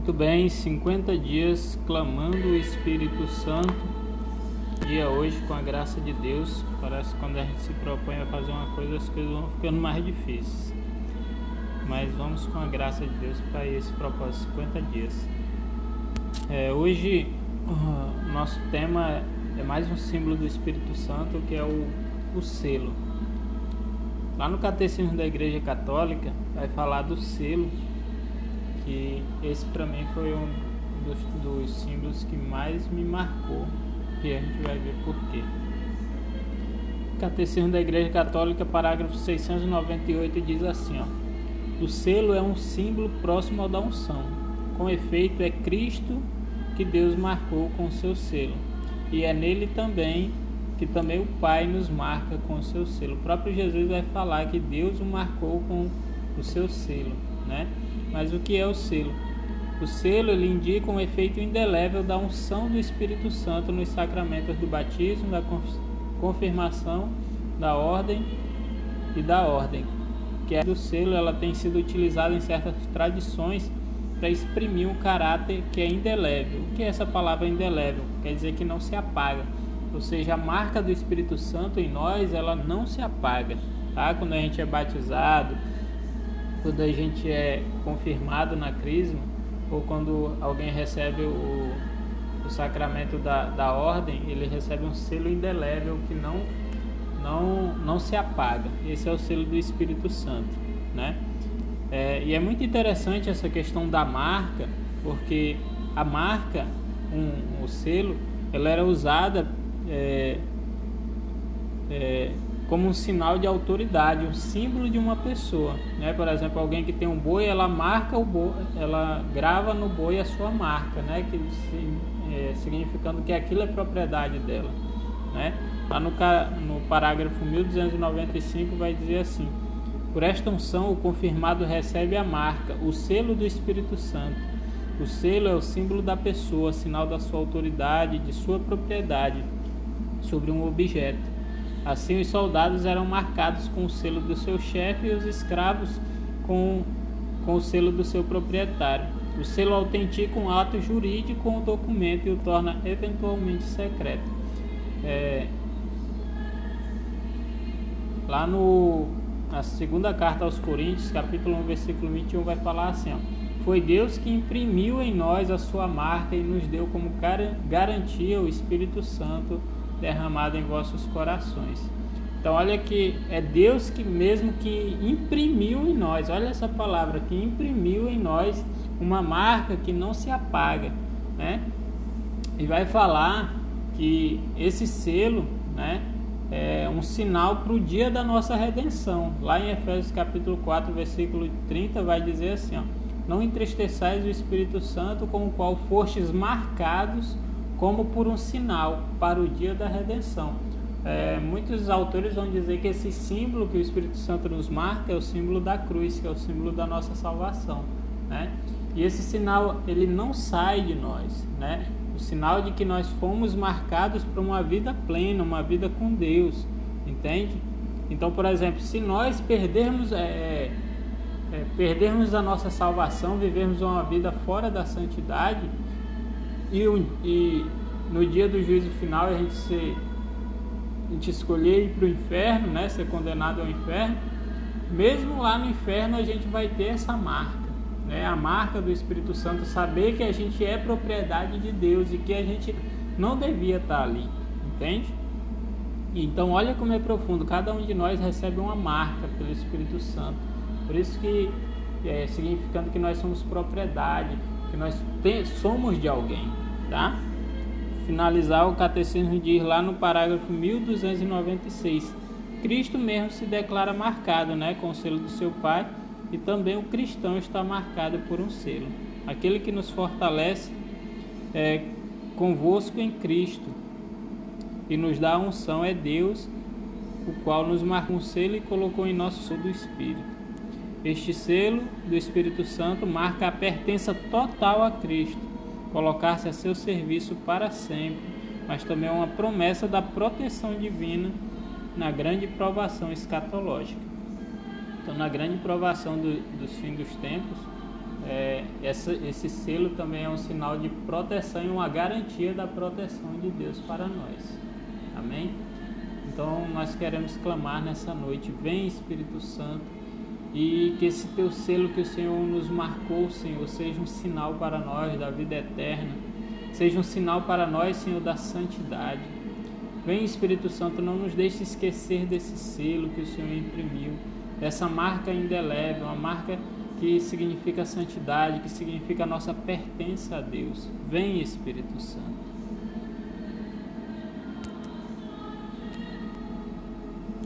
Muito bem, 50 dias clamando o Espírito Santo. Dia hoje, com a graça de Deus, parece que quando a gente se propõe a fazer uma coisa, as coisas vão ficando mais difíceis. Mas vamos com a graça de Deus para esse propósito, 50 dias. É, hoje, o nosso tema é mais um símbolo do Espírito Santo, que é o, o selo. Lá no Catecismo da Igreja Católica, vai falar do selo que esse para mim foi um dos, dos, símbolos que mais me marcou e a gente vai ver por quê. Catecismo da Igreja Católica, parágrafo 698 diz assim, ó: O selo é um símbolo próximo ao da unção. Com efeito é Cristo que Deus marcou com seu selo, e é nele também que também o Pai nos marca com o seu selo. O próprio Jesus vai falar que Deus o marcou com o seu selo, né? Mas o que é o selo? O selo ele indica um efeito indelével da unção do Espírito Santo nos sacramentos do batismo, da confirmação, da ordem e da ordem. Que é do selo, ela tem sido utilizada em certas tradições para exprimir um caráter que é indelével. O que é essa palavra indelével? Quer dizer que não se apaga. Ou seja, a marca do Espírito Santo em nós, ela não se apaga. Tá? Quando a gente é batizado, quando a gente é confirmado na crisma ou quando alguém recebe o, o sacramento da, da ordem, ele recebe um selo indelével que não, não, não se apaga. Esse é o selo do Espírito Santo, né? É, e é muito interessante essa questão da marca, porque a marca, um, o selo, ela era usada é, é, como um sinal de autoridade, um símbolo de uma pessoa. Né? Por exemplo, alguém que tem um boi, ela marca o boi, ela grava no boi a sua marca, né? que, é, significando que aquilo é propriedade dela. Né? Lá no, no parágrafo 1295 vai dizer assim: Por esta unção, o confirmado recebe a marca, o selo do Espírito Santo. O selo é o símbolo da pessoa, sinal da sua autoridade, de sua propriedade sobre um objeto. Assim, os soldados eram marcados com o selo do seu chefe e os escravos com, com o selo do seu proprietário. O selo autentica um ato jurídico com o documento e o torna eventualmente secreto. É, lá no na segunda carta aos Coríntios, capítulo 1, versículo 21, vai falar assim: ó, Foi Deus que imprimiu em nós a sua marca e nos deu como garantia o Espírito Santo derramado em vossos corações. Então olha que é Deus que mesmo que imprimiu em nós, olha essa palavra, que imprimiu em nós uma marca que não se apaga, né? E vai falar que esse selo, né, é um sinal para o dia da nossa redenção. Lá em Efésios capítulo 4, versículo 30 vai dizer assim, ó: Não entristeçais o Espírito Santo com o qual fostes marcados como por um sinal para o dia da redenção. É, muitos autores vão dizer que esse símbolo que o Espírito Santo nos marca é o símbolo da cruz, que é o símbolo da nossa salvação. Né? E esse sinal ele não sai de nós, né? O sinal de que nós fomos marcados para uma vida plena, uma vida com Deus, entende? Então, por exemplo, se nós perdermos, é, é, perdermos a nossa salvação, vivermos uma vida fora da santidade, e, e no dia do juízo final a gente, ser, a gente escolher ir para o inferno, né, ser condenado ao inferno, mesmo lá no inferno a gente vai ter essa marca, né, a marca do Espírito Santo, saber que a gente é propriedade de Deus e que a gente não devia estar ali, entende? Então olha como é profundo, cada um de nós recebe uma marca pelo Espírito Santo, por isso que é, significando que nós somos propriedade, que nós te, somos de alguém, tá? Finalizar o catecismo diz lá no parágrafo 1296, Cristo mesmo se declara marcado, né, com o selo do seu Pai, e também o cristão está marcado por um selo. Aquele que nos fortalece é convosco em Cristo e nos dá a unção é Deus, o qual nos marcou um selo e colocou em nosso selo do Espírito. Este selo do Espírito Santo marca a pertença total a Cristo, colocar-se a seu serviço para sempre, mas também é uma promessa da proteção divina na grande provação escatológica. Então, na grande provação do, dos fins dos tempos, é, essa, esse selo também é um sinal de proteção e uma garantia da proteção de Deus para nós. Amém? Então nós queremos clamar nessa noite: vem Espírito Santo e que esse teu selo que o Senhor nos marcou, Senhor, seja um sinal para nós da vida eterna, seja um sinal para nós, Senhor, da santidade. Vem Espírito Santo, não nos deixe esquecer desse selo que o Senhor imprimiu, dessa marca indelével, uma marca que significa santidade, que significa a nossa pertença a Deus. Vem Espírito Santo.